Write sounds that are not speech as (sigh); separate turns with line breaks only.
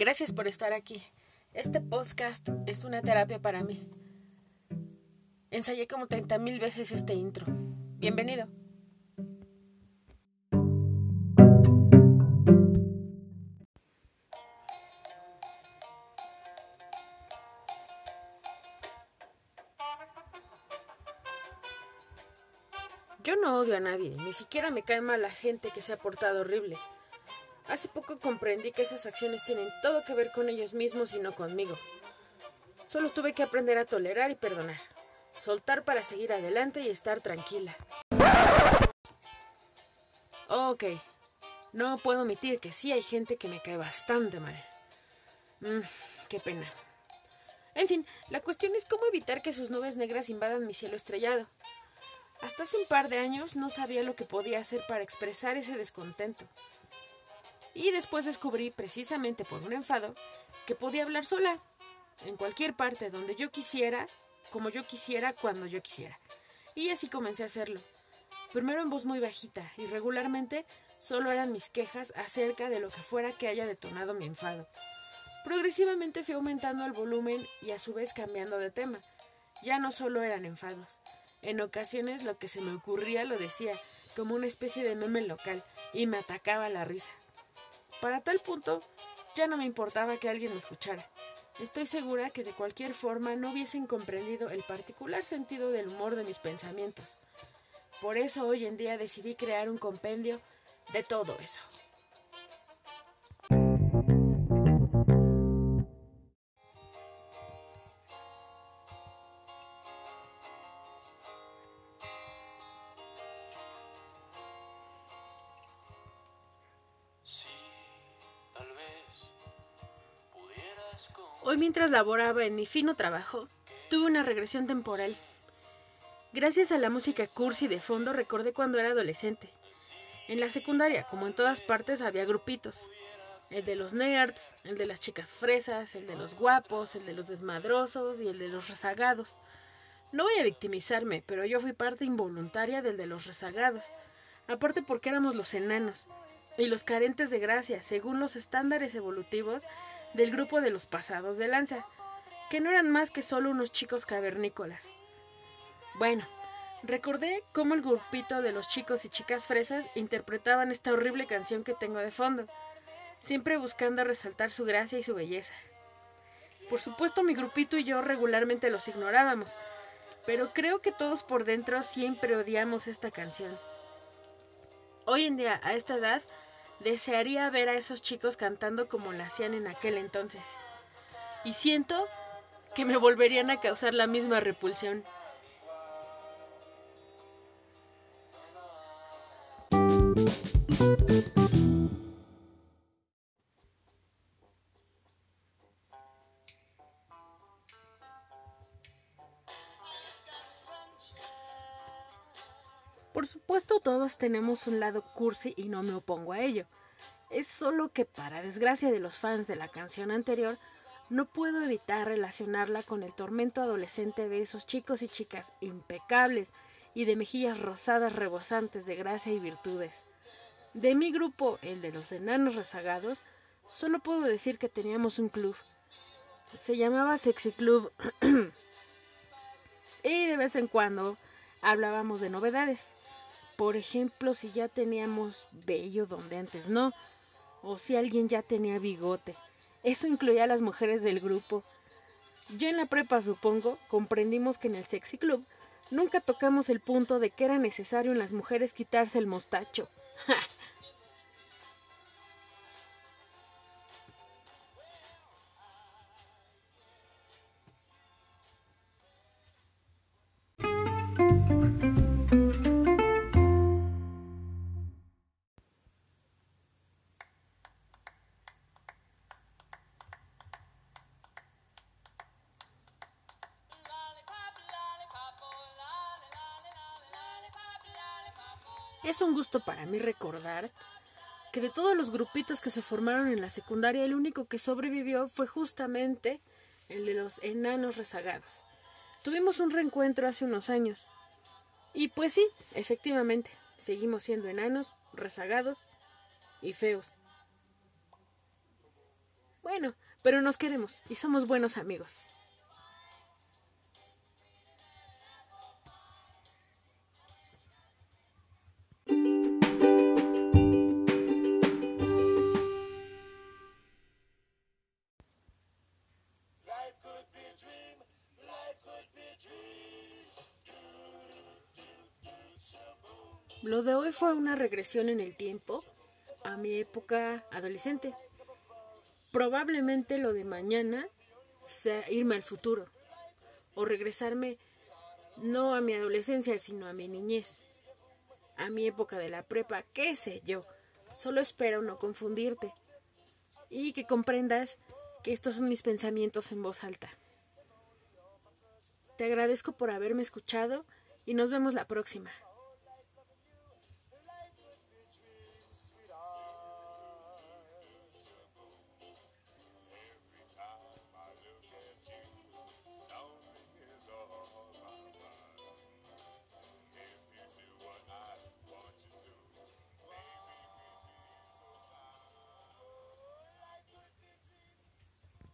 Gracias por estar aquí. Este podcast es una terapia para mí. Ensayé como 30.000 veces este intro. Bienvenido. Yo no odio a nadie, ni siquiera me cae mal la gente que se ha portado horrible. Hace poco comprendí que esas acciones tienen todo que ver con ellos mismos y no conmigo. Solo tuve que aprender a tolerar y perdonar, soltar para seguir adelante y estar tranquila. Ok, no puedo omitir que sí hay gente que me cae bastante mal. Mm, qué pena. En fin, la cuestión es cómo evitar que sus nubes negras invadan mi cielo estrellado. Hasta hace un par de años no sabía lo que podía hacer para expresar ese descontento. Y después descubrí, precisamente por un enfado, que podía hablar sola, en cualquier parte, donde yo quisiera, como yo quisiera, cuando yo quisiera. Y así comencé a hacerlo. Primero en voz muy bajita, y regularmente solo eran mis quejas acerca de lo que fuera que haya detonado mi enfado. Progresivamente fui aumentando el volumen y a su vez cambiando de tema. Ya no solo eran enfados. En ocasiones lo que se me ocurría lo decía, como una especie de meme local, y me atacaba la risa. Para tal punto, ya no me importaba que alguien me escuchara. Estoy segura que de cualquier forma no hubiesen comprendido el particular sentido del humor de mis pensamientos. Por eso hoy en día decidí crear un compendio de todo eso. Hoy mientras laboraba en mi fino trabajo, tuve una regresión temporal. Gracias a la música cursi de fondo recordé cuando era adolescente. En la secundaria, como en todas partes, había grupitos. El de los nerds, el de las chicas fresas, el de los guapos, el de los desmadrosos y el de los rezagados. No voy a victimizarme, pero yo fui parte involuntaria del de los rezagados. Aparte porque éramos los enanos y los carentes de gracia, según los estándares evolutivos del grupo de los pasados de lanza, que no eran más que solo unos chicos cavernícolas. Bueno, recordé cómo el grupito de los chicos y chicas fresas interpretaban esta horrible canción que tengo de fondo, siempre buscando resaltar su gracia y su belleza. Por supuesto mi grupito y yo regularmente los ignorábamos, pero creo que todos por dentro siempre odiamos esta canción. Hoy en día, a esta edad, desearía ver a esos chicos cantando como lo hacían en aquel entonces. Y siento que me volverían a causar la misma repulsión. Por supuesto todos tenemos un lado cursi y no me opongo a ello. Es solo que para desgracia de los fans de la canción anterior, no puedo evitar relacionarla con el tormento adolescente de esos chicos y chicas impecables y de mejillas rosadas rebosantes de gracia y virtudes. De mi grupo, el de los enanos rezagados, solo puedo decir que teníamos un club. Se llamaba Sexy Club (clears throat) y de vez en cuando hablábamos de novedades. Por ejemplo, si ya teníamos vello donde antes no, o si alguien ya tenía bigote. Eso incluía a las mujeres del grupo. Ya en la prepa, supongo, comprendimos que en el sexy club nunca tocamos el punto de que era necesario en las mujeres quitarse el mostacho. (laughs) Es un gusto para mí recordar que de todos los grupitos que se formaron en la secundaria, el único que sobrevivió fue justamente el de los enanos rezagados. Tuvimos un reencuentro hace unos años. Y pues sí, efectivamente, seguimos siendo enanos, rezagados y feos. Bueno, pero nos queremos y somos buenos amigos. Lo de hoy fue una regresión en el tiempo a mi época adolescente. Probablemente lo de mañana sea irme al futuro o regresarme no a mi adolescencia, sino a mi niñez, a mi época de la prepa, qué sé yo. Solo espero no confundirte y que comprendas que estos son mis pensamientos en voz alta. Te agradezco por haberme escuchado y nos vemos la próxima.